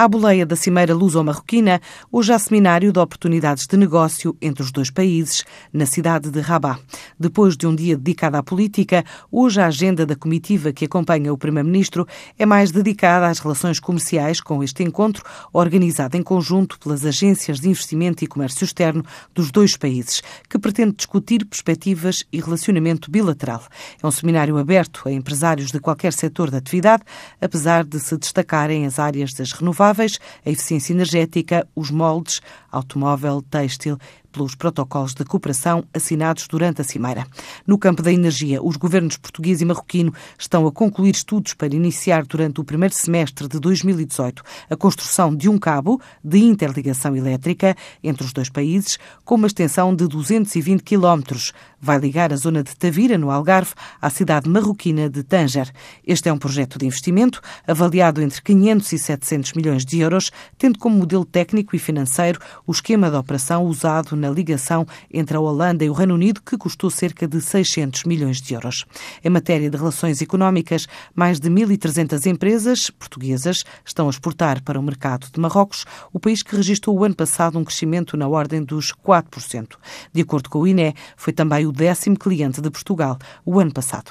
À boleia da Cimeira Luso-Marroquina, hoje há seminário de oportunidades de negócio entre os dois países, na cidade de Rabat. Depois de um dia dedicado à política, hoje a agenda da comitiva que acompanha o Primeiro-Ministro é mais dedicada às relações comerciais com este encontro, organizado em conjunto pelas agências de investimento e comércio externo dos dois países, que pretende discutir perspectivas e relacionamento bilateral. É um seminário aberto a empresários de qualquer setor de atividade, apesar de se destacarem as áreas das renováveis a eficiência energética, os moldes, automóvel, têxtil, pelos protocolos de cooperação assinados durante a Cimeira. No campo da energia, os governos português e marroquino estão a concluir estudos para iniciar durante o primeiro semestre de 2018 a construção de um cabo de interligação elétrica entre os dois países com uma extensão de 220 quilómetros. Vai ligar a zona de Tavira, no Algarve, à cidade marroquina de Tanger. Este é um projeto de investimento avaliado entre 500 e 700 milhões de euros, tendo como modelo técnico e financeiro o esquema de operação usado na ligação entre a Holanda e o Reino Unido, que custou cerca de 600 milhões de euros. Em matéria de relações económicas, mais de 1.300 empresas portuguesas estão a exportar para o mercado de Marrocos, o país que registrou o ano passado um crescimento na ordem dos 4%. De acordo com o INE, foi também o décimo cliente de Portugal o ano passado.